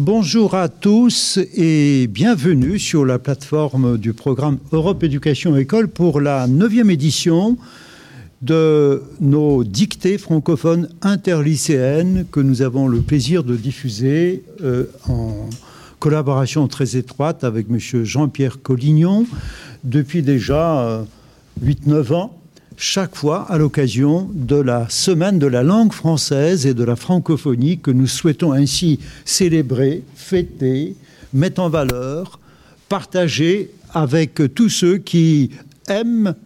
Bonjour à tous et bienvenue sur la plateforme du programme Europe Éducation École pour la neuvième édition de nos dictées francophones interlycéennes que nous avons le plaisir de diffuser euh, en collaboration très étroite avec M. Jean-Pierre Collignon depuis déjà 8-9 euh, ans chaque fois à l'occasion de la semaine de la langue française et de la francophonie que nous souhaitons ainsi célébrer, fêter, mettre en valeur, partager avec tous ceux qui aiment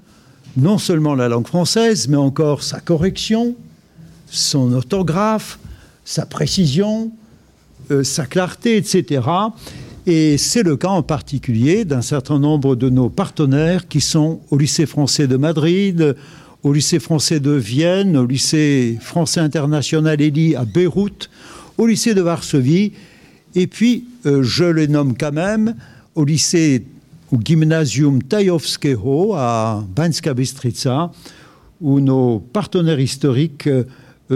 non seulement la langue française, mais encore sa correction, son orthographe, sa précision, euh, sa clarté, etc. Et c'est le cas en particulier d'un certain nombre de nos partenaires qui sont au lycée français de Madrid, au lycée français de Vienne, au lycée français international Eli à Beyrouth, au lycée de Varsovie, et puis, euh, je les nomme quand même, au lycée, au gymnasium Tajowskiego à Bańska Bystrica, où nos partenaires historiques euh,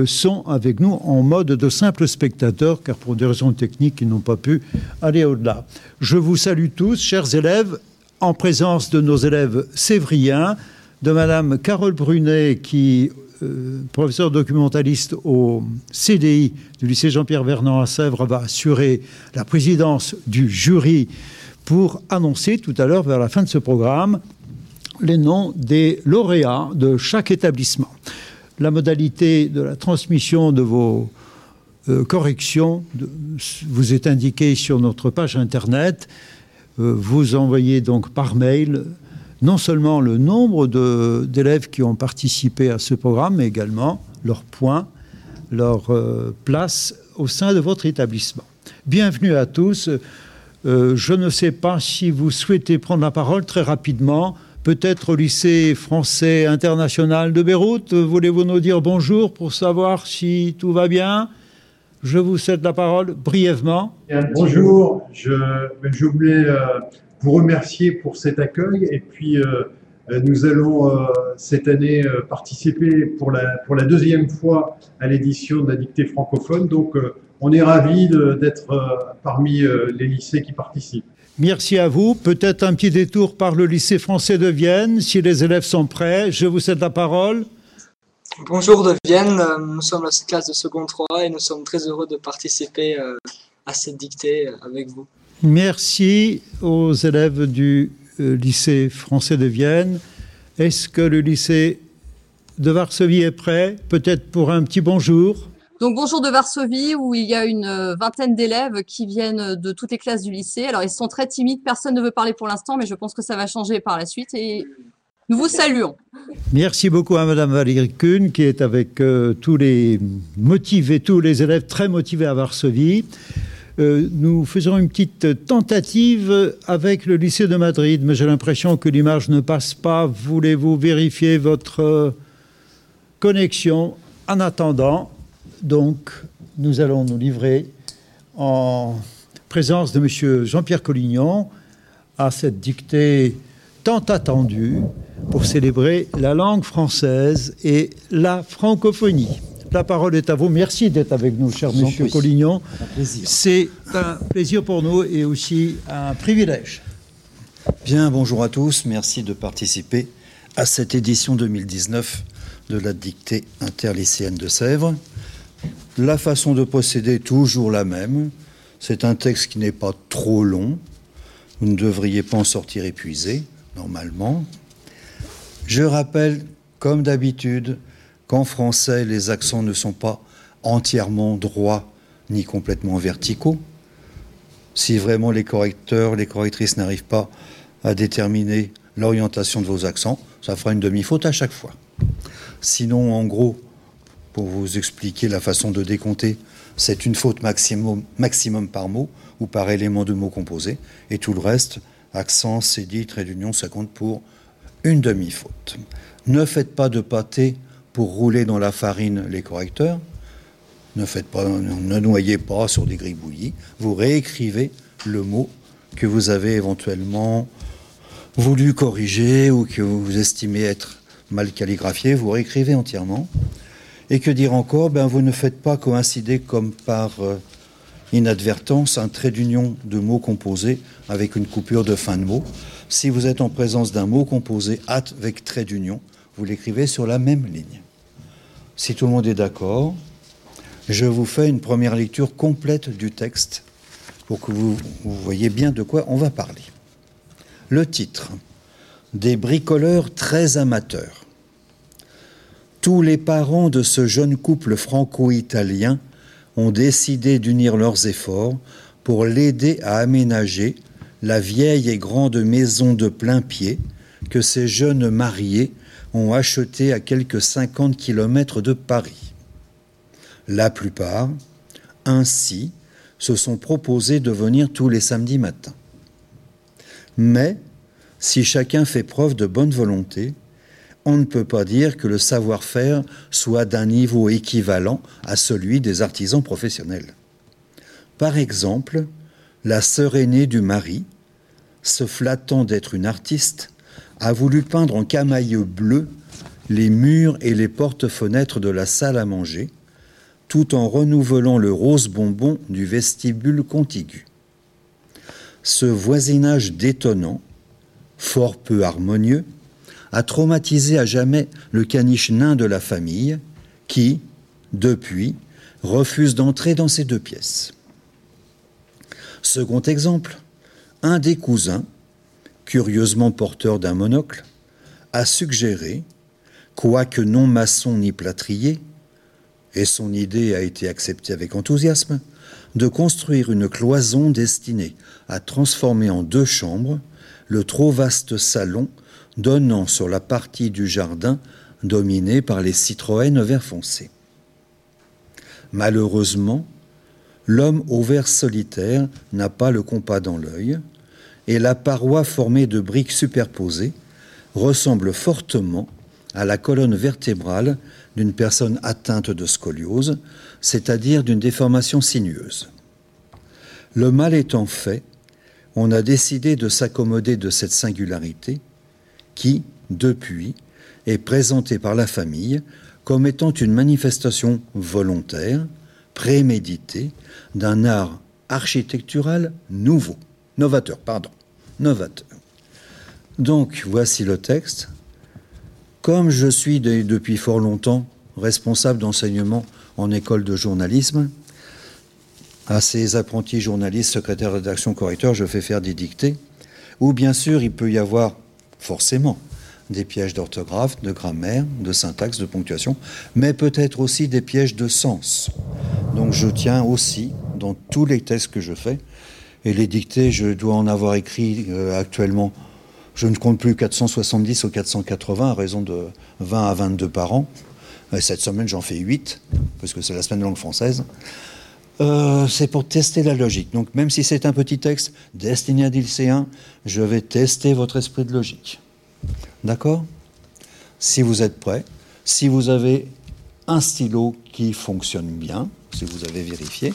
sont avec nous en mode de simples spectateurs, car pour des raisons techniques, ils n'ont pas pu aller au-delà. Je vous salue tous, chers élèves, en présence de nos élèves sévriens, de Madame Carole Brunet, qui euh, professeur documentaliste au CDI du lycée Jean-Pierre Vernant à Sèvres, va assurer la présidence du jury pour annoncer tout à l'heure, vers la fin de ce programme, les noms des lauréats de chaque établissement la modalité de la transmission de vos euh, corrections vous est indiquée sur notre page Internet. Euh, vous envoyez donc par mail non seulement le nombre d'élèves qui ont participé à ce programme, mais également leurs points, leur euh, place au sein de votre établissement. Bienvenue à tous. je ne sais pas si vous souhaitez prendre la parole très rapidement peut-être au lycée français international de Beyrouth. Voulez-vous nous dire bonjour pour savoir si tout va bien? Je vous cède la parole brièvement. bonjour, je, voulais euh, vous remercier pour cet accueil et puis euh, nous allons euh, cette année participer pour la, pour la deuxième fois à l'édition de la dictée francophone. Donc on est ravis d'être parmi les lycées qui participent. Merci à vous. Peut-être un petit détour par le lycée français de Vienne, si les élèves sont prêts. Je vous cède la parole. Bonjour de Vienne, nous sommes la classe de second 3 et nous sommes très heureux de participer euh, à cette dictée euh, avec vous. Merci aux élèves du euh, lycée français de Vienne. Est-ce que le lycée de Varsovie est prêt? Peut-être pour un petit bonjour donc bonjour de Varsovie où il y a une euh, vingtaine d'élèves qui viennent de toutes les classes du lycée. Alors ils sont très timides, personne ne veut parler pour l'instant, mais je pense que ça va changer par la suite et nous vous saluons. Merci beaucoup à Madame Valérie Kuhn qui est avec euh, tous les motivés, tous les élèves très motivés à Varsovie. Euh, nous faisons une petite tentative avec le lycée de Madrid, mais j'ai l'impression que l'image ne passe pas. Voulez-vous vérifier votre connexion En attendant, donc, nous allons nous livrer en présence de M. Jean-Pierre Collignon à cette dictée tant attendue pour célébrer la langue française et la francophonie. La parole est à vous. Merci d'être avec nous, cher Monsieur Collignon. C'est un plaisir pour nous et aussi un privilège. Bien, bonjour à tous. Merci de participer à cette édition 2019 de la dictée interlycéenne de Sèvres. La façon de procéder est toujours la même. C'est un texte qui n'est pas trop long. Vous ne devriez pas en sortir épuisé, normalement. Je rappelle, comme d'habitude, qu'en français, les accents ne sont pas entièrement droits ni complètement verticaux. Si vraiment les correcteurs, les correctrices n'arrivent pas à déterminer l'orientation de vos accents, ça fera une demi-faute à chaque fois. Sinon, en gros, pour vous expliquer la façon de décompter. C'est une faute maximum, maximum par mot ou par élément de mot composé. Et tout le reste, accent, cédille, trait d'union, ça compte pour une demi-faute. Ne faites pas de pâté pour rouler dans la farine les correcteurs. Ne, faites pas, ne noyez pas sur des gribouillis. Vous réécrivez le mot que vous avez éventuellement voulu corriger ou que vous estimez être mal calligraphié. Vous réécrivez entièrement. Et que dire encore? Ben, Vous ne faites pas coïncider comme par euh, inadvertance, un trait d'union de mots composés avec une coupure de fin de mot. Si vous êtes en présence d'un mot composé avec trait d'union, vous l'écrivez sur la même ligne. Si tout le monde est d'accord, je vous fais une première lecture complète du texte pour que vous, vous voyez bien de quoi on va parler. Le titre Des bricoleurs très amateurs. Tous les parents de ce jeune couple franco-italien ont décidé d'unir leurs efforts pour l'aider à aménager la vieille et grande maison de plein pied que ces jeunes mariés ont achetée à quelques 50 kilomètres de Paris. La plupart, ainsi, se sont proposés de venir tous les samedis matins. Mais, si chacun fait preuve de bonne volonté, on ne peut pas dire que le savoir-faire soit d'un niveau équivalent à celui des artisans professionnels. Par exemple, la sœur aînée du mari, se flattant d'être une artiste, a voulu peindre en camailleux bleu les murs et les portes-fenêtres de la salle à manger, tout en renouvelant le rose bonbon du vestibule contigu. Ce voisinage détonnant, fort peu harmonieux, a traumatisé à jamais le caniche nain de la famille, qui, depuis, refuse d'entrer dans ces deux pièces. Second exemple, un des cousins, curieusement porteur d'un monocle, a suggéré, quoique non maçon ni plâtrier, et son idée a été acceptée avec enthousiasme, de construire une cloison destinée à transformer en deux chambres le trop vaste salon donnant sur la partie du jardin dominée par les Citroën vert foncé. Malheureusement, l'homme au vert solitaire n'a pas le compas dans l'œil, et la paroi formée de briques superposées ressemble fortement à la colonne vertébrale d'une personne atteinte de scoliose, c'est-à-dire d'une déformation sinueuse. Le mal étant fait, on a décidé de s'accommoder de cette singularité qui, depuis, est présenté par la famille comme étant une manifestation volontaire, préméditée, d'un art architectural nouveau, novateur, pardon, novateur. Donc, voici le texte. Comme je suis depuis fort longtemps responsable d'enseignement en école de journalisme, à ces apprentis journalistes, secrétaires de correcteurs, je fais faire des dictées, ou bien sûr il peut y avoir forcément des pièges d'orthographe, de grammaire, de syntaxe, de ponctuation, mais peut-être aussi des pièges de sens. Donc je tiens aussi, dans tous les textes que je fais, et les dictées, je dois en avoir écrit euh, actuellement, je ne compte plus 470 ou 480 à raison de 20 à 22 par an. Et cette semaine, j'en fais 8, parce que c'est la semaine de langue française. Euh, c'est pour tester la logique. Donc même si c'est un petit texte destiné à je vais tester votre esprit de logique. D'accord? Si vous êtes prêts, si vous avez un stylo qui fonctionne bien, si vous avez vérifié,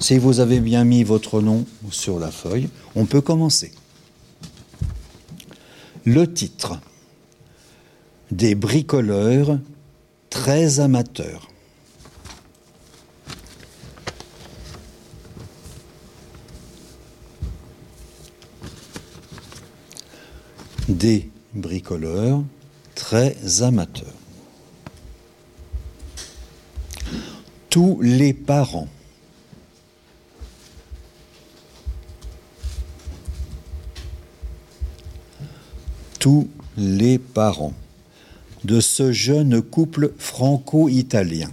si vous avez bien mis votre nom sur la feuille, on peut commencer. Le titre Des bricoleurs très amateurs. Des bricoleurs très amateurs. Tous les parents tous les parents de ce jeune couple franco-italien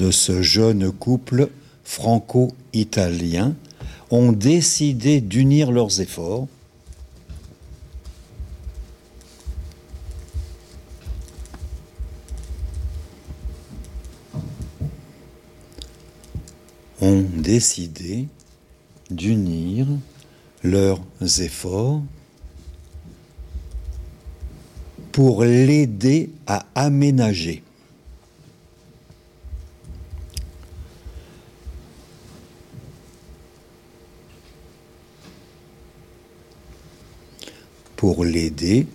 de ce jeune couple franco-italien ont décidé d'unir leurs efforts. Ont décidé d'unir leurs efforts pour l'aider à aménager pour l'aider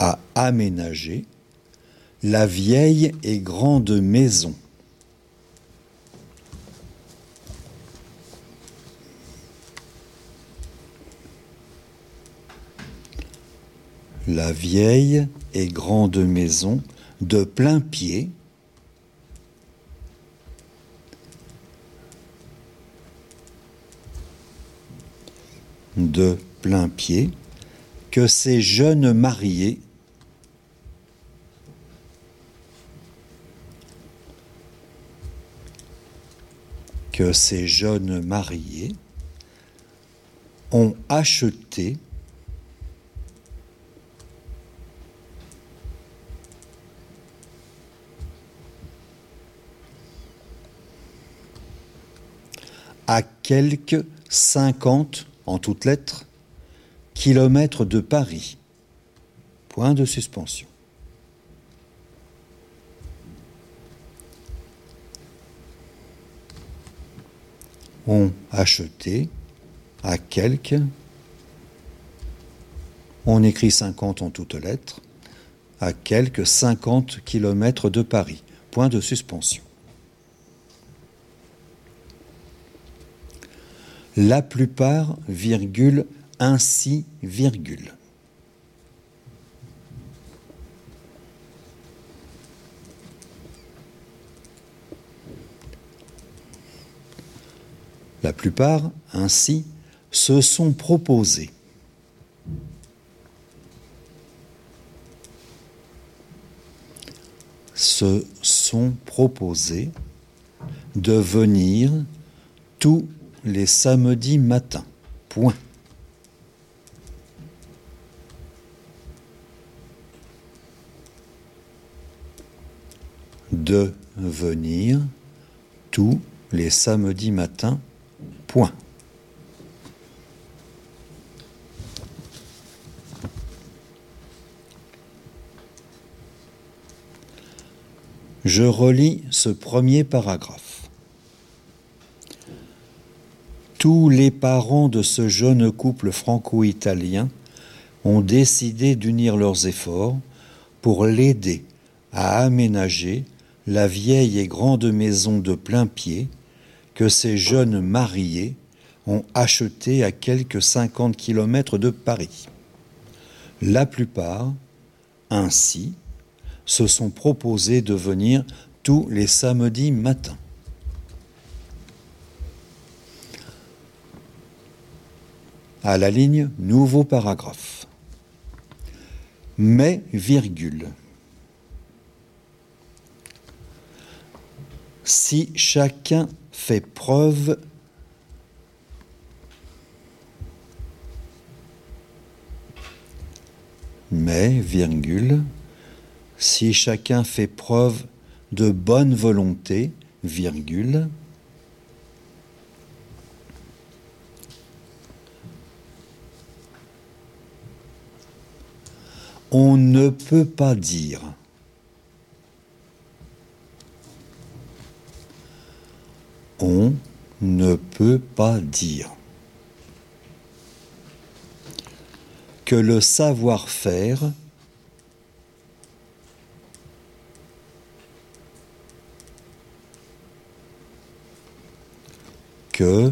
à aménager la vieille et grande maison. La vieille et grande maison de plein pied de plein pied que ces jeunes mariés que ces jeunes mariés ont acheté à quelques cinquante en toutes lettres, kilomètres de Paris. Point de suspension. ont acheté à quelques, on écrit 50 en toutes lettres, à quelques 50 kilomètres de Paris. Point de suspension. La plupart, virgule, ainsi, virgule. La plupart, ainsi, se sont proposés. se sont proposés de venir tous les samedis matins. Point. De venir tous les samedis matins. Point. Je relis ce premier paragraphe. Tous les parents de ce jeune couple franco-italien ont décidé d'unir leurs efforts pour l'aider à aménager la vieille et grande maison de plein pied que ces jeunes mariés ont acheté à quelques 50 kilomètres de Paris. La plupart, ainsi, se sont proposés de venir tous les samedis matins. À la ligne, nouveau paragraphe. Mais, virgule. Si chacun fait preuve mais, virgule, si chacun fait preuve de bonne volonté, virgule, on ne peut pas dire on ne peut pas dire. Que le savoir-faire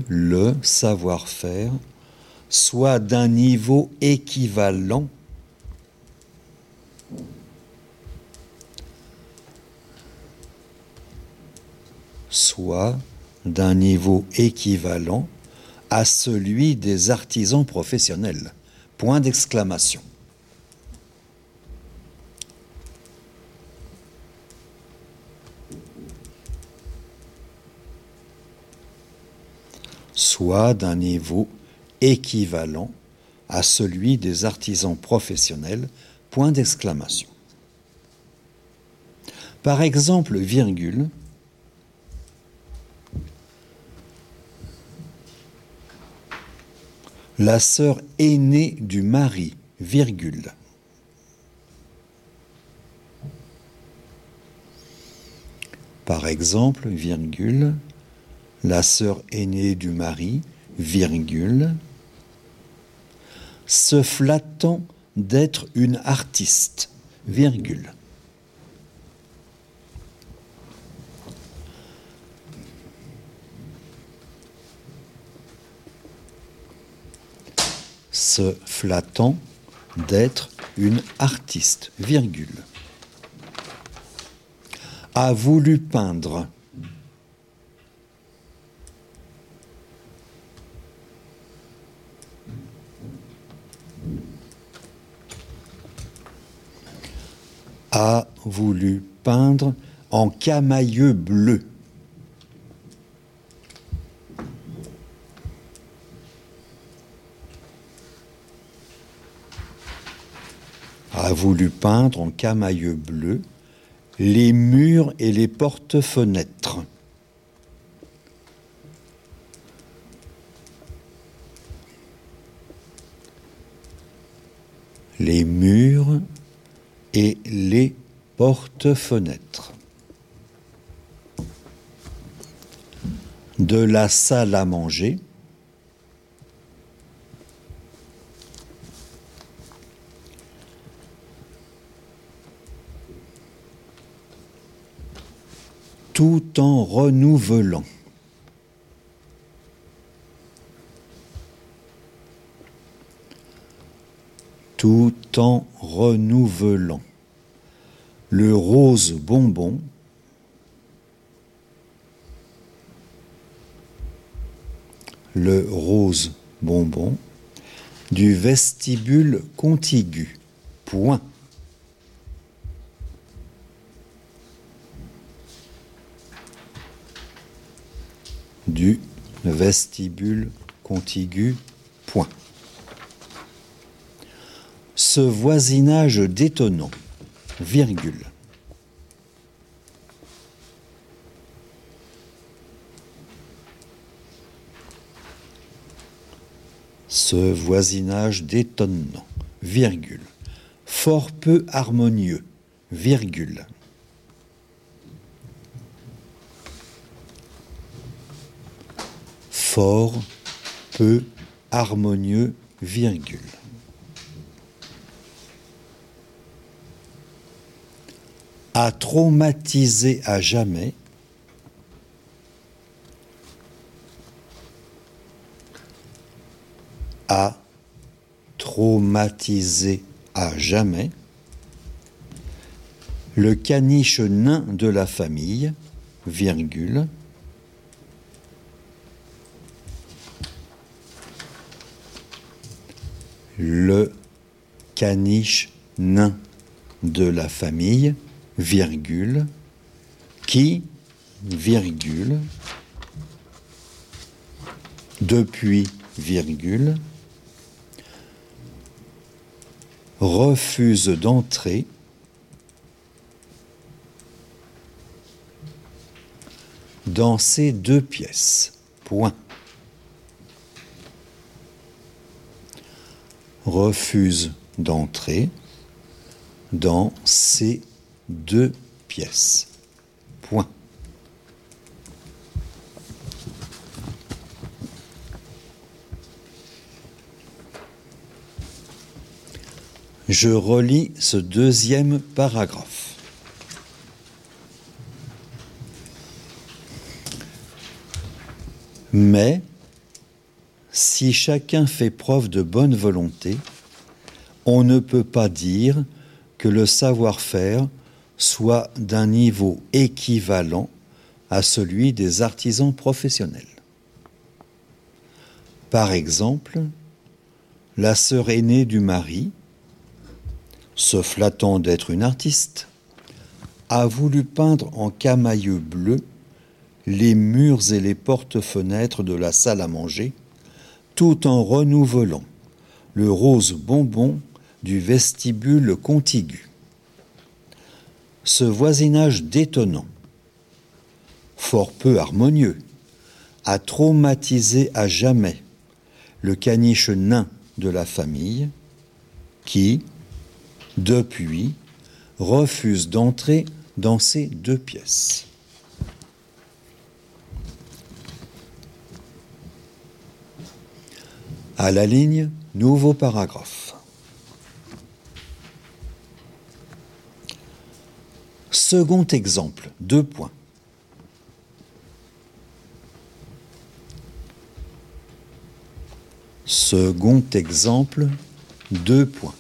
le savoir-faire soit d'un niveau équivalent soit d'un niveau équivalent à celui des artisans professionnels. Point d'exclamation. soit d'un niveau équivalent à celui des artisans professionnels. Point d'exclamation. Par exemple, virgule, la sœur aînée du mari, virgule. Par exemple, virgule, la sœur aînée du mari, virgule, se flattant d'être une artiste, virgule. Se flattant d'être une artiste, virgule. A voulu peindre a voulu peindre en camailleux bleu. a voulu peindre en camailleux bleu les murs et les portes-fenêtres. Les murs et les portes-fenêtres. De la salle à manger, tout en renouvelant. Tout en renouvelant. Le rose bonbon le rose bonbon du vestibule contigu. Point. Du vestibule contigu. Point. Ce voisinage détonnant, virgule. Ce voisinage détonnant, virgule. Fort peu harmonieux, virgule. Fort, peu, harmonieux, virgule. A traumatisé à jamais, a traumatisé à jamais. Le caniche nain de la famille, virgule, le caniche nain de la famille, virgule, qui, virgule, depuis, virgule, refuse d'entrer dans ces deux pièces. Point. Refuse d'entrer dans ces deux pièces. Point. Je relis ce deuxième paragraphe. Mais si chacun fait preuve de bonne volonté, on ne peut pas dire que le savoir-faire soit d'un niveau équivalent à celui des artisans professionnels. Par exemple, la sœur aînée du mari, se flattant d'être une artiste, a voulu peindre en camailleux bleu les murs et les portes-fenêtres de la salle à manger tout en renouvelant le rose bonbon du vestibule contigu. Ce voisinage détonnant, fort peu harmonieux, a traumatisé à jamais le caniche nain de la famille qui, depuis, refuse d'entrer dans ces deux pièces. À la ligne, nouveau paragraphe. Second exemple, deux points. Second exemple, deux points.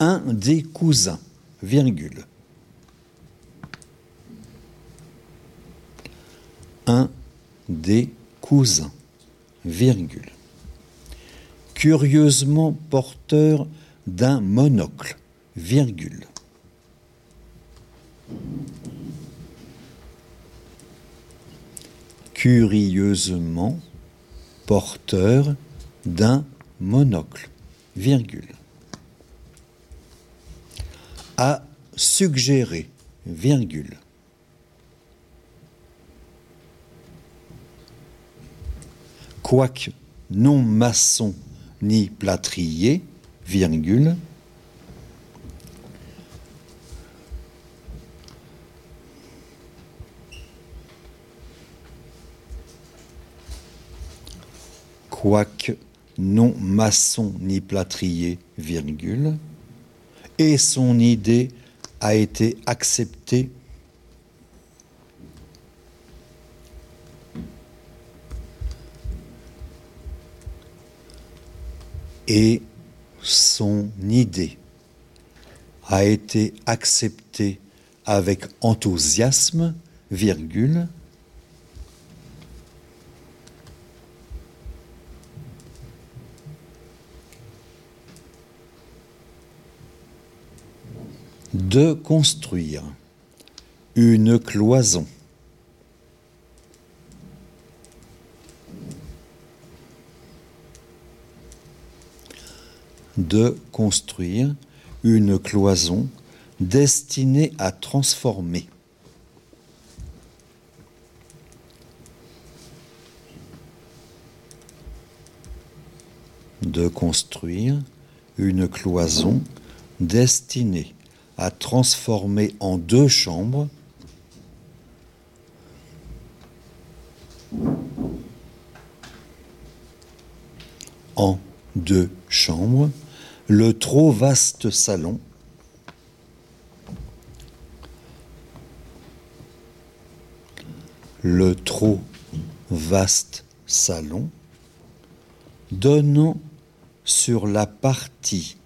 Un des cousins, virgule. Un des cousins. Curieusement porteur d'un monocle. Curieusement porteur d'un monocle, virgule. A suggéré, virgule. Quoique non maçon ni plâtrier, virgule. quoique non maçon ni plâtrier, virgule, et son idée a été acceptée et son idée a été acceptée avec enthousiasme, virgule, de construire une cloison. De construire une cloison destinée à transformer. de construire une cloison destinée à transformer en deux chambres en deux chambres le trop vaste salon. Le trop vaste salon donnant sur la partie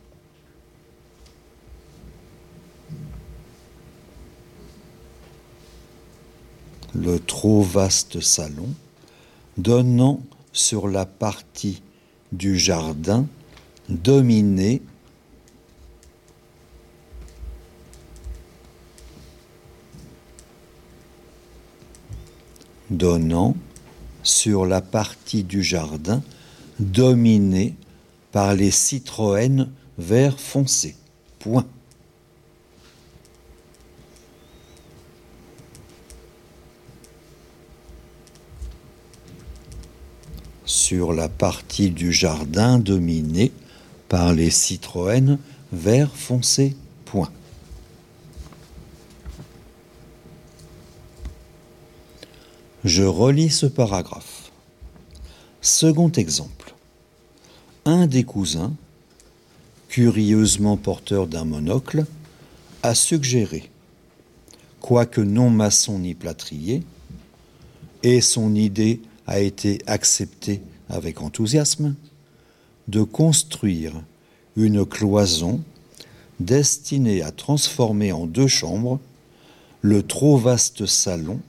le trop vaste salon donnant sur la partie du jardin dominé donnant sur la partie du jardin dominée par les Citroën vert foncé. Point. sur la partie du jardin dominée par les Citroën vert foncé. Point. Je relis ce paragraphe. Second exemple. Un des cousins, curieusement porteur d'un monocle, a suggéré, quoique non maçon ni plâtrier, et son idée a été acceptée avec enthousiasme, de construire une cloison destinée à transformer en deux chambres le trop vaste salon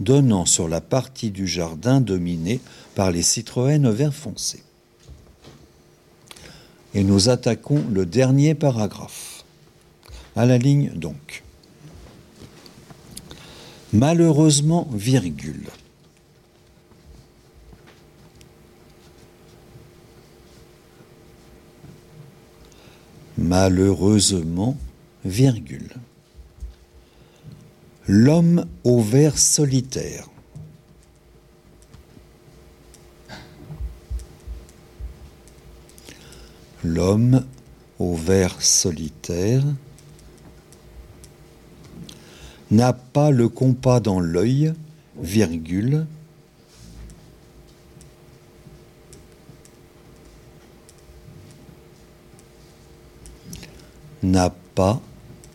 donnant sur la partie du jardin dominée par les Citroën vert foncé. Et nous attaquons le dernier paragraphe. À la ligne donc. Malheureusement, virgule. Malheureusement, virgule. L'homme au ver solitaire. L'homme au ver solitaire n'a pas le compas dans l'œil, virgule, n'a pas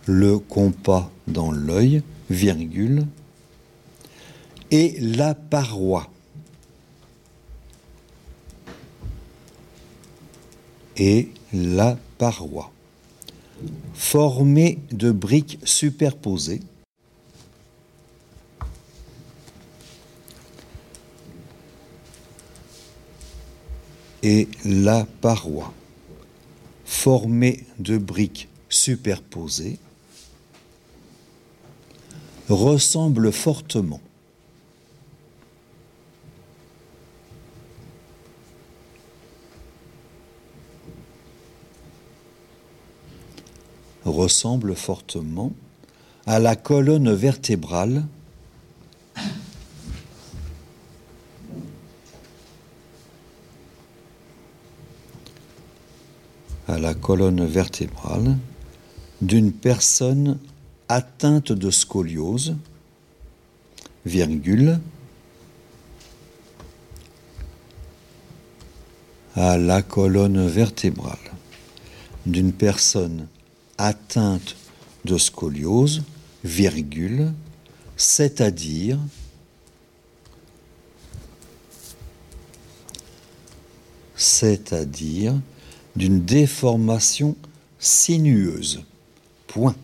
le compas dans l'œil, virgule, et la paroi. Et la paroi, formée de briques superposées, et la paroi, formée de briques superposées, ressemble fortement. Ressemble fortement à la colonne vertébrale à la colonne vertébrale d'une personne atteinte de scoliose, virgule, à la colonne vertébrale d'une personne atteinte de scoliose, virgule, c'est-à-dire c'est-à-dire d'une déformation sinueuse. Point.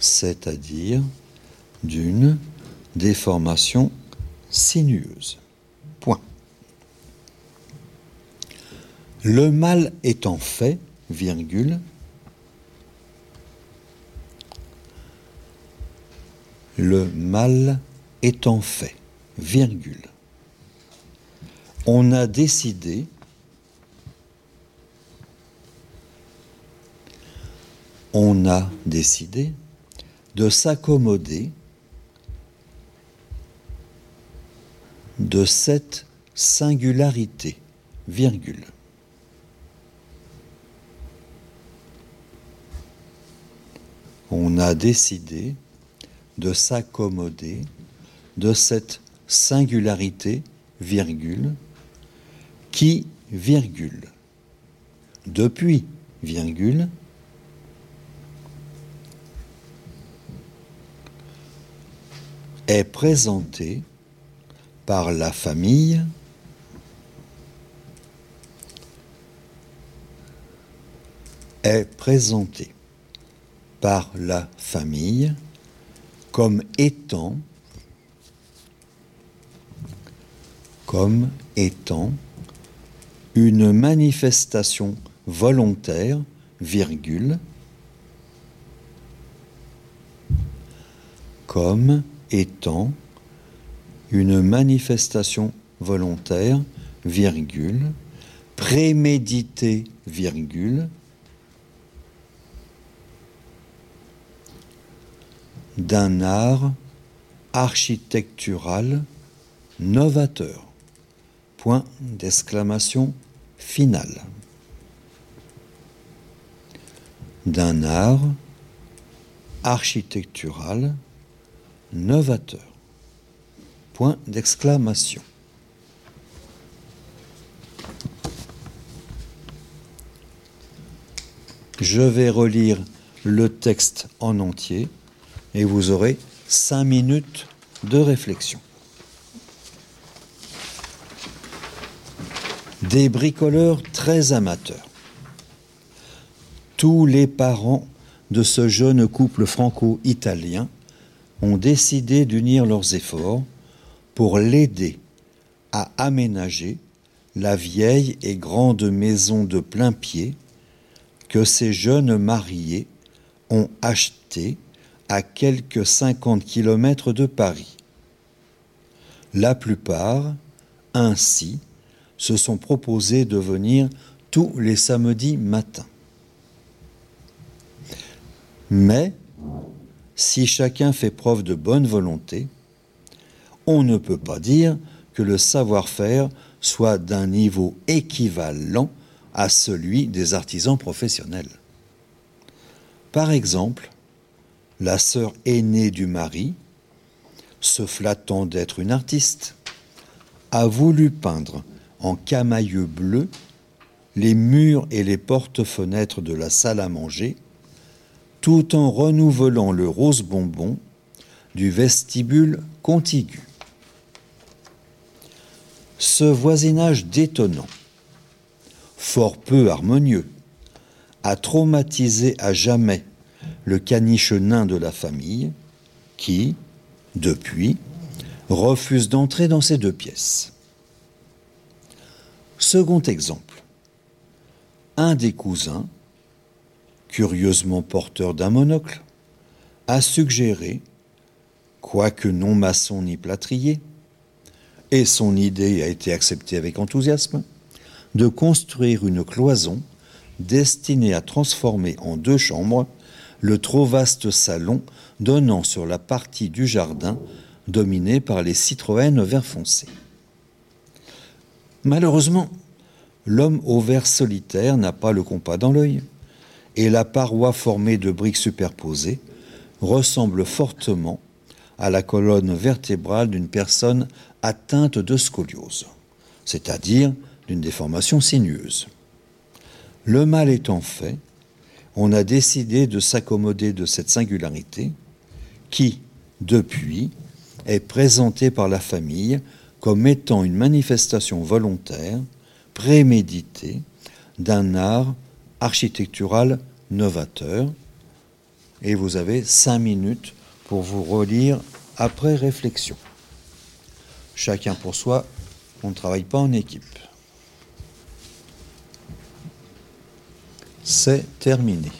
C'est-à-dire d'une déformation sinueuse. Point. Le mal étant fait, virgule, le mal étant fait, virgule, on a décidé on a décidé de s'accommoder de cette singularité, virgule. On a décidé de s'accommoder de cette singularité, virgule, qui, virgule, depuis, virgule, est présenté par la famille est présenté par la famille comme étant comme étant une manifestation volontaire, virgule, comme étant une manifestation volontaire, virgule, préméditée, virgule, d'un art architectural novateur. Point d'exclamation finale. D'un art architectural novateur. Point d'exclamation. Je vais relire le texte en entier et vous aurez cinq minutes de réflexion. Des bricoleurs très amateurs. Tous les parents de ce jeune couple franco-italien ont décidé d'unir leurs efforts pour l'aider à aménager la vieille et grande maison de plein pied que ces jeunes mariés ont achetée à quelques 50 kilomètres de Paris. La plupart, ainsi, se sont proposés de venir tous les samedis matins. Mais, si chacun fait preuve de bonne volonté, on ne peut pas dire que le savoir-faire soit d'un niveau équivalent à celui des artisans professionnels. Par exemple, la sœur aînée du mari, se flattant d'être une artiste, a voulu peindre en camailleux bleu les murs et les portes-fenêtres de la salle à manger, tout en renouvelant le rose bonbon du vestibule contigu. Ce voisinage détonnant, fort peu harmonieux, a traumatisé à jamais le caniche nain de la famille, qui, depuis, refuse d'entrer dans ces deux pièces. Second exemple, un des cousins, curieusement porteur d'un monocle, a suggéré, quoique non maçon ni plâtrier, et son idée a été acceptée avec enthousiasme, de construire une cloison destinée à transformer en deux chambres le trop vaste salon donnant sur la partie du jardin dominée par les Citroën vert foncé. Malheureusement, l'homme au vert solitaire n'a pas le compas dans l'œil, et la paroi formée de briques superposées ressemble fortement à la colonne vertébrale d'une personne atteinte de scoliose, c'est-à-dire d'une déformation sinueuse. Le mal étant fait, on a décidé de s'accommoder de cette singularité qui, depuis, est présentée par la famille comme étant une manifestation volontaire, préméditée, d'un art architectural novateur. Et vous avez cinq minutes pour vous relire après réflexion. Chacun pour soi, on ne travaille pas en équipe. C'est terminé.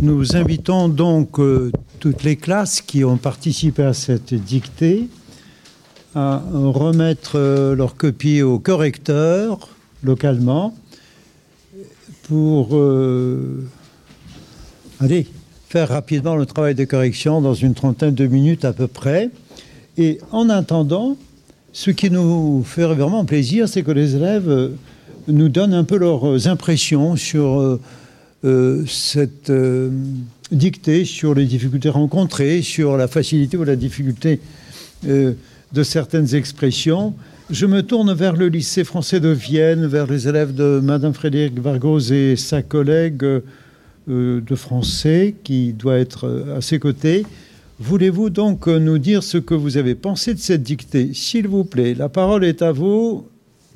Nous invitons donc euh, toutes les classes qui ont participé à cette dictée à remettre euh, leur copie au correcteur localement pour euh, aller faire rapidement le travail de correction dans une trentaine de minutes à peu près. Et en attendant, ce qui nous fait vraiment plaisir, c'est que les élèves nous donnent un peu leurs impressions sur euh, cette euh, dictée sur les difficultés rencontrées, sur la facilité ou la difficulté euh, de certaines expressions. Je me tourne vers le lycée français de Vienne, vers les élèves de Madame Frédéric Vargos et sa collègue de français qui doit être à ses côtés. Voulez-vous donc nous dire ce que vous avez pensé de cette dictée? S'il vous plaît, la parole est à vous.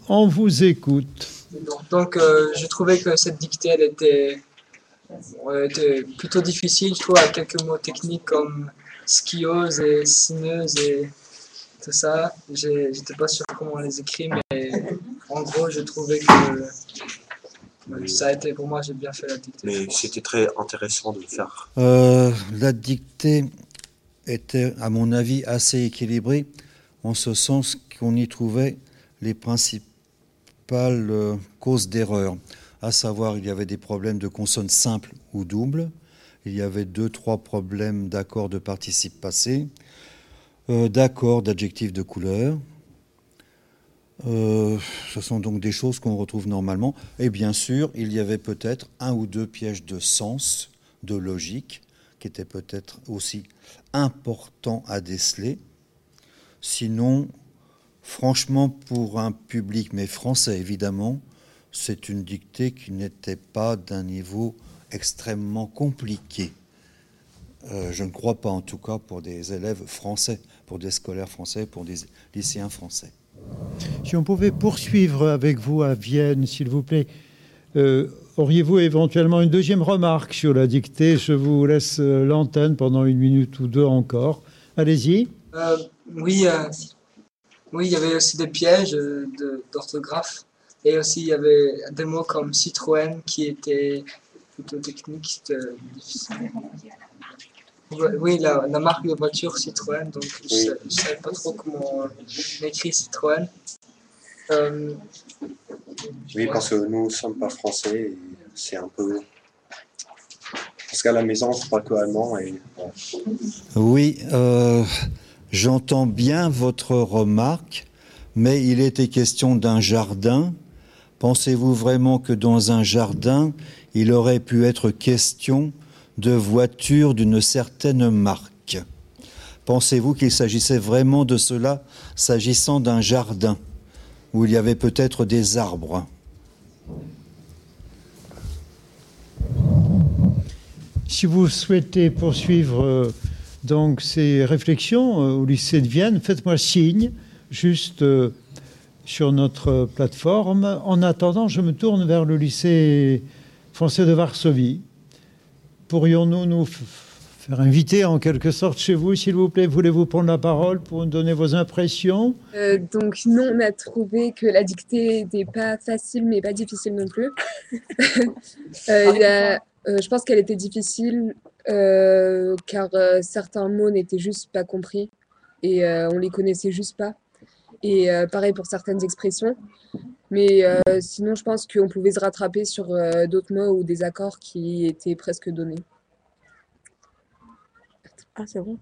On vous écoute. Donc, je trouvais que cette dictée, elle était était plutôt difficile, je trouve, à quelques mots techniques comme skiose et sineuse et tout ça. J'étais pas sûr comment on les écrit, mais en gros, je trouvais que ça a été, pour moi, j'ai bien fait la dictée. Mais c'était très intéressant de le faire. Euh, la dictée était, à mon avis, assez équilibrée, en ce sens qu'on y trouvait les principales euh, causes d'erreur à savoir il y avait des problèmes de consonnes simples ou doubles, il y avait deux, trois problèmes d'accords de participe passé, euh, d'accords d'adjectifs de couleur. Euh, ce sont donc des choses qu'on retrouve normalement. Et bien sûr, il y avait peut-être un ou deux pièges de sens, de logique, qui étaient peut-être aussi importants à déceler. Sinon, franchement, pour un public, mais français évidemment, c'est une dictée qui n'était pas d'un niveau extrêmement compliqué. Euh, je ne crois pas en tout cas pour des élèves français, pour des scolaires français, pour des lycéens français. Si on pouvait poursuivre avec vous à Vienne, s'il vous plaît, euh, auriez-vous éventuellement une deuxième remarque sur la dictée? Je vous laisse euh, l'antenne pendant une minute ou deux encore. Allez-y. oui, oui, il y avait aussi des pièges d'orthographe. Et aussi, il y avait des mots comme Citroën qui étaient plutôt techniques. Oui, la, marque de voiture Citroën, donc je ne savais pas trop comment on écrit Citroën. Euh, oui, parce que nous ne sommes pas français, c'est un peu. Parce qu'à la maison, on ne parle que allemand. Et... Oui, euh, j'entends bien votre remarque, mais il était question d'un jardin Pensez-vous vraiment que dans un jardin, il aurait pu être question de voitures d'une certaine marque? Pensez-vous qu'il s'agissait vraiment de cela, s'agissant d'un jardin où il y avait peut-être des arbres? Si vous souhaitez poursuivre euh, donc ces réflexions euh, au lycée de Vienne, faites-moi signe, juste euh, sur notre plateforme. En attendant, je me tourne vers le lycée français de Varsovie. Pourrions-nous nous faire inviter en quelque sorte chez vous, s'il vous plaît? Voulez-vous prendre la parole pour nous donner vos impressions? Euh, Donc non, on a trouvé que la dictée n'était pas facile, mais pas difficile non plus. euh, y a, euh, je pense qu'elle était difficile euh, car certains mots n'étaient juste pas compris et on les connaissait juste pas. Et pareil pour certaines expressions. Mais sinon, je pense qu'on pouvait se rattraper sur d'autres mots ou des accords qui étaient presque donnés. Ah, c'est bon.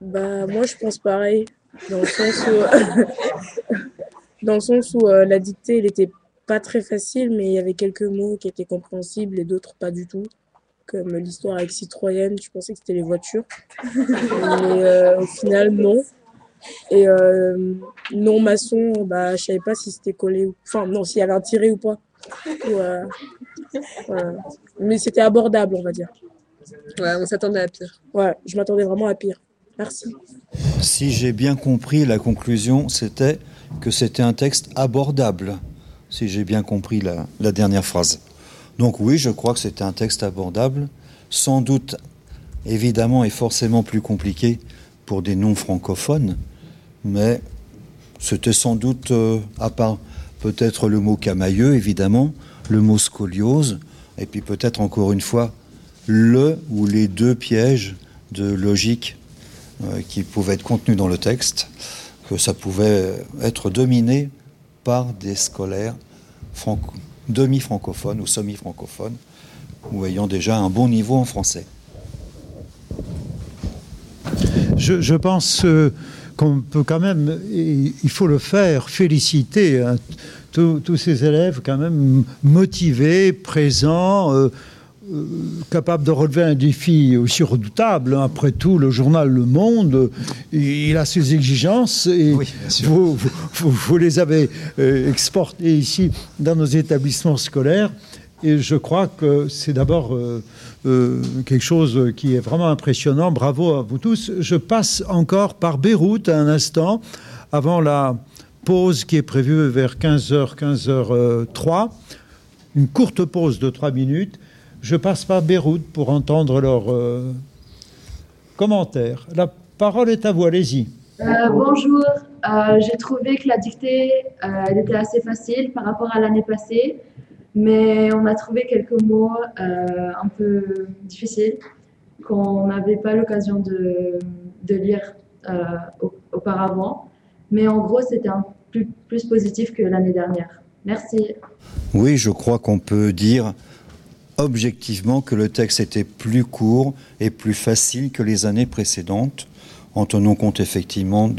Bah, moi, je pense pareil. Dans le sens où, dans le sens où euh, la dictée, elle était pas très facile, mais il y avait quelques mots qui étaient compréhensibles et d'autres pas du tout. Comme l'histoire avec Citroën, je pensais que c'était les voitures. mais euh, au final, non. Et euh, non maçon, bah, je savais pas si c'était collé ou. Enfin, non, s'il y avait un tiré ou pas. Ouais. Mais c'était abordable, on va dire. Ouais, on s'attendait à pire. Ouais, je m'attendais vraiment à pire. Merci. Si j'ai bien compris, la conclusion, c'était que c'était un texte abordable, si j'ai bien compris la, la, dernière phrase. Donc oui, je crois que c'était un texte abordable, sans doute, évidemment et forcément plus compliqué pour des non-francophones, mais c'était sans doute, euh, à part peut-être le mot camailleux, évidemment, le mot scoliose, et puis peut-être encore une fois le ou les deux pièges de logique euh, qui pouvaient être contenus dans le texte, que ça pouvait être dominé par des scolaires demi-francophones ou semi-francophones ou ayant déjà un bon niveau en français. Je, pense euh, qu'on peut quand même, il faut le faire, féliciter hein, tous ces élèves quand même motivés, présents. Euh, euh, capable de relever un défi aussi redoutable. Hein. Après tout, le journal Le Monde, il a ses exigences et oui, vous, vous, vous, vous, les avez euh, exportées ici dans nos établissements scolaires. Et je crois que c'est d'abord euh, euh, quelque chose qui est vraiment impressionnant. Bravo à vous tous. Je passe encore par Beyrouth un instant avant la pause qui est prévue vers 15h, 15h03. Une courte pause de 3 minutes. Je passe par Beyrouth pour entendre leurs euh, commentaires. La parole est à vous, allez-y. Euh, bonjour, euh, j'ai trouvé que la dictée était assez facile par rapport à l'année passée, mais on a trouvé quelques mots un peu difficiles qu'on n'avait pas l'occasion de, lire auparavant. Mais en gros, c'était plus, positif que l'année dernière. Merci. Oui, je crois qu'on peut dire objectivement que le texte était plus court et plus facile que les années précédentes, en tenant compte effectivement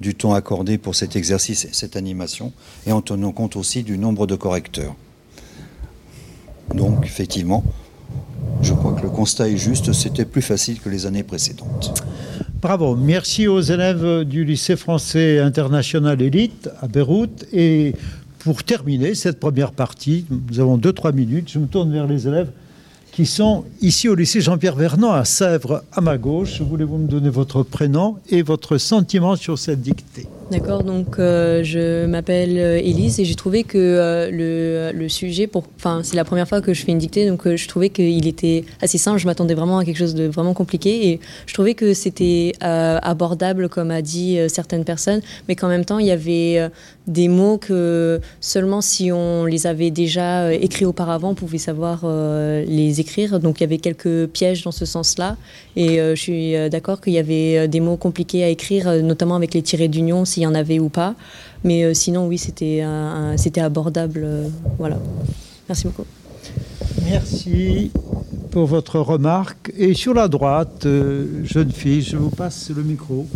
du temps accordé pour cet exercice et cette animation, et en tenant compte aussi du nombre de correcteurs. Donc, effectivement, je crois que le constat est juste, c'était plus facile que les années précédentes. Bravo, merci aux élèves du lycée français international élite à Beyrouth et pour terminer cette première partie, nous avons 2-3 minutes, je me tourne vers les élèves qui sont ici au lycée Jean-Pierre Vernant à Sèvres, à ma gauche. Voulez-vous me donner votre prénom et votre sentiment sur cette dictée? D'accord, donc euh, je m'appelle Élise et j'ai trouvé que euh, le, le, sujet, pour, enfin c'est la première fois que je fais une dictée, donc euh, je trouvais qu'il était assez simple, je m'attendais vraiment à quelque chose de vraiment compliqué et je trouvais que c'était euh, abordable comme a dit euh, certaines personnes, mais qu'en même temps il y avait euh, des mots que seulement si on les avait déjà écrits auparavant, on pouvait savoir les écrire, donc il y avait quelques pièges dans ce sens-là et je suis d'accord qu'il y avait des mots compliqués à écrire, notamment avec les tirés d'union, s'il y en avait ou pas. Mais euh, sinon, oui, c'était c'était abordable. Euh, voilà. Merci beaucoup. Merci pour votre remarque. Et sur la droite, euh, jeune fille, je vous passe le micro.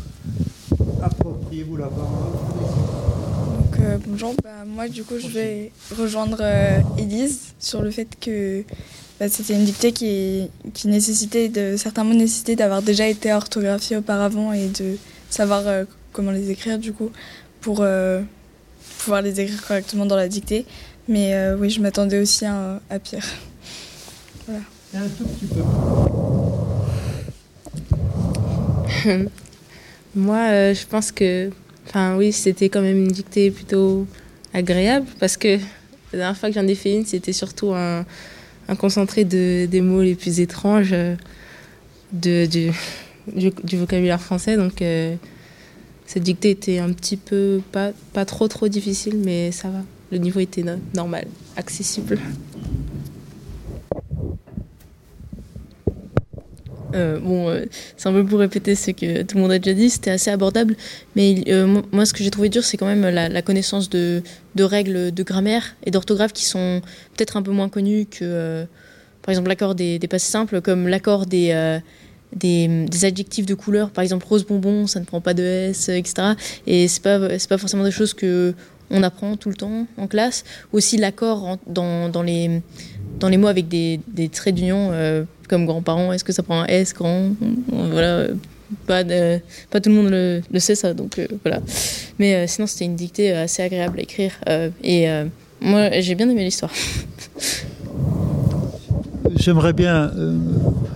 Appropriez-vous la parole. Donc, bonjour, bah, moi du coup je vais rejoindre Elise sur le fait que bah, c'était une dictée qui, qui nécessitait, de, certains mots nécessitaient d'avoir déjà été orthographiés auparavant et de savoir euh, comment les écrire du coup pour euh, pouvoir les écrire correctement dans la dictée. Mais euh, oui, je m'attendais aussi à, à pire. Voilà. Un tout petit peu. Moi, je pense que, enfin oui, c'était quand même une dictée plutôt agréable parce que la dernière fois que j'en ai fait une, c'était surtout un, un, concentré de, des mots les plus étranges de, du, du, du vocabulaire français. Donc, euh, cette dictée était un petit peu, pas, pas trop trop difficile, mais ça va. Le niveau était no normal, accessible. Euh, bon, euh, c'est un peu pour répéter ce que tout le monde a déjà dit, c'était assez abordable, mais euh, moi ce que j'ai trouvé dur, c'est quand même la, connaissance de, de, règles de grammaire et d'orthographe qui sont peut-être un peu moins connues que, par exemple, l'accord des, des passés simples, comme l'accord des, des, adjectifs de couleur, par exemple rose bonbon, ça ne prend pas de S, etc. Et c'est pas, pas forcément des choses que on apprend tout le temps en classe. Aussi l'accord dans, dans, les, dans les mots avec des, des traits d'union, euh, comme grands-parents, est-ce que ça prend un S, grand? Voilà, pas, pas tout le monde le, le sait ça, donc euh, voilà. Mais euh, sinon, c'était une dictée assez agréable à écrire. et moi, j'ai bien aimé l'histoire. J'aimerais bien euh,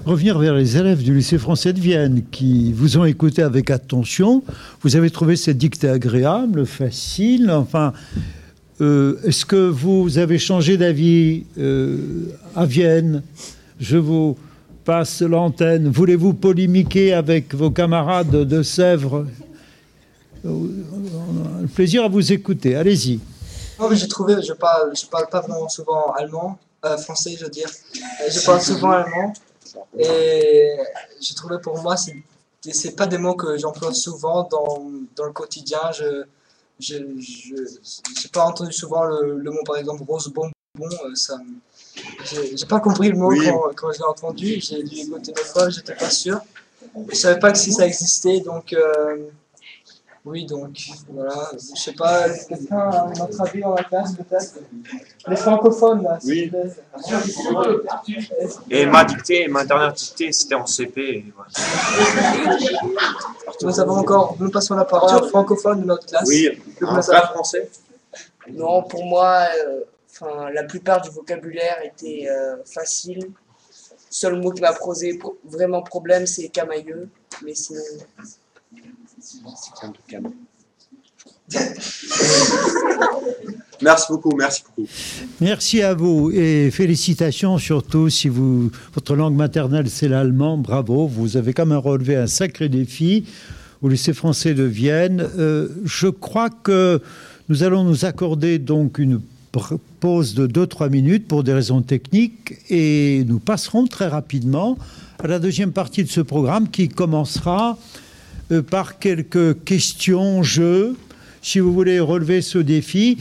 revenir vers les élèves du lycée français de Vienne qui vous ont écouté avec attention. Vous avez trouvé cette dictée agréable, facile. Enfin, euh, est-ce que vous avez changé d'avis euh, à Vienne? Je vous passe l'antenne. Voulez-vous polémiquer avec vos camarades de Sèvres? Plaisir à vous écouter. Allez-y. J'ai trouvé, je parle, je parle pas vraiment souvent allemand, euh, français, je veux dire. Je parle souvent allemand et j'ai trouvé pour moi, c'est pas des mots que j'emploie souvent dans, dans le quotidien. Je je j'ai pas entendu souvent le, le, mot par exemple rose bonbon. Euh, ça j'ai pas compris le mot oui. quand, quand je l'ai entendu. J'ai dû écouter deux fois, j'étais pas sûr. Je savais pas que si ça existait, donc. Euh, oui, donc voilà, je sais pas, quelqu'un a notre avis dans la classe peut-être Les francophones là. Oui. Et ma dictée, ma dernière dictée, c'était en CP. Voilà. Nous avons encore, nous passons la parole à francophone de notre classe. Oui, un vrai français. Non, pour moi, euh, enfin, la plupart du vocabulaire était euh, facile. Seul mot qui m'a posé vraiment problème, c'est camailleux, mais sinon. Merci beaucoup, merci beaucoup. Merci à vous et félicitations surtout si votre langue maternelle c'est l'allemand, bravo, vous avez quand même relevé un sacré défi au lycée français de Vienne. Euh, je crois que nous allons nous accorder donc une pause de 2-3 minutes pour des raisons techniques et nous passerons très rapidement à la deuxième partie de ce programme qui commencera euh, par quelques questions, jeux, si vous voulez relever ce défi.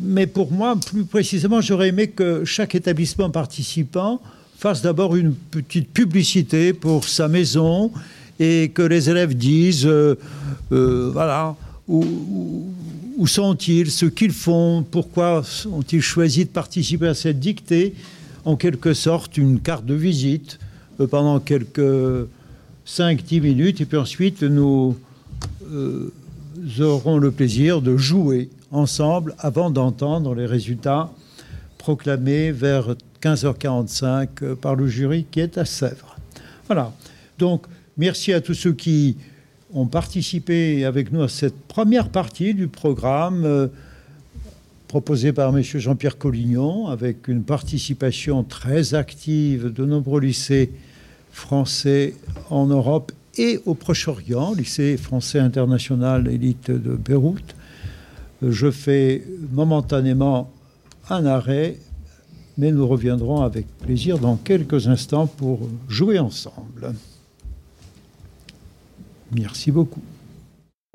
Mais pour moi, plus précisément, j'aurais aimé que chaque établissement participant fasse d'abord une petite publicité pour sa maison et que les élèves disent, euh, euh, voilà, où, sont-ils, ce qu'ils font, pourquoi ont-ils choisi de participer à cette dictée, en quelque sorte une carte de visite pendant quelques 5-10 minutes, et puis ensuite nous euh, aurons le plaisir de jouer ensemble avant d'entendre les résultats proclamés vers 15h45 par le jury qui est à Sèvres. Voilà. Donc, merci à tous ceux qui ont participé avec nous à cette première partie du programme euh, proposé par M. Jean-Pierre Collignon, avec une participation très active de nombreux lycées français en Europe et au Proche-Orient, lycée français international élite de Beyrouth. Je fais momentanément un arrêt, mais nous reviendrons avec plaisir dans quelques instants pour jouer ensemble. Merci beaucoup.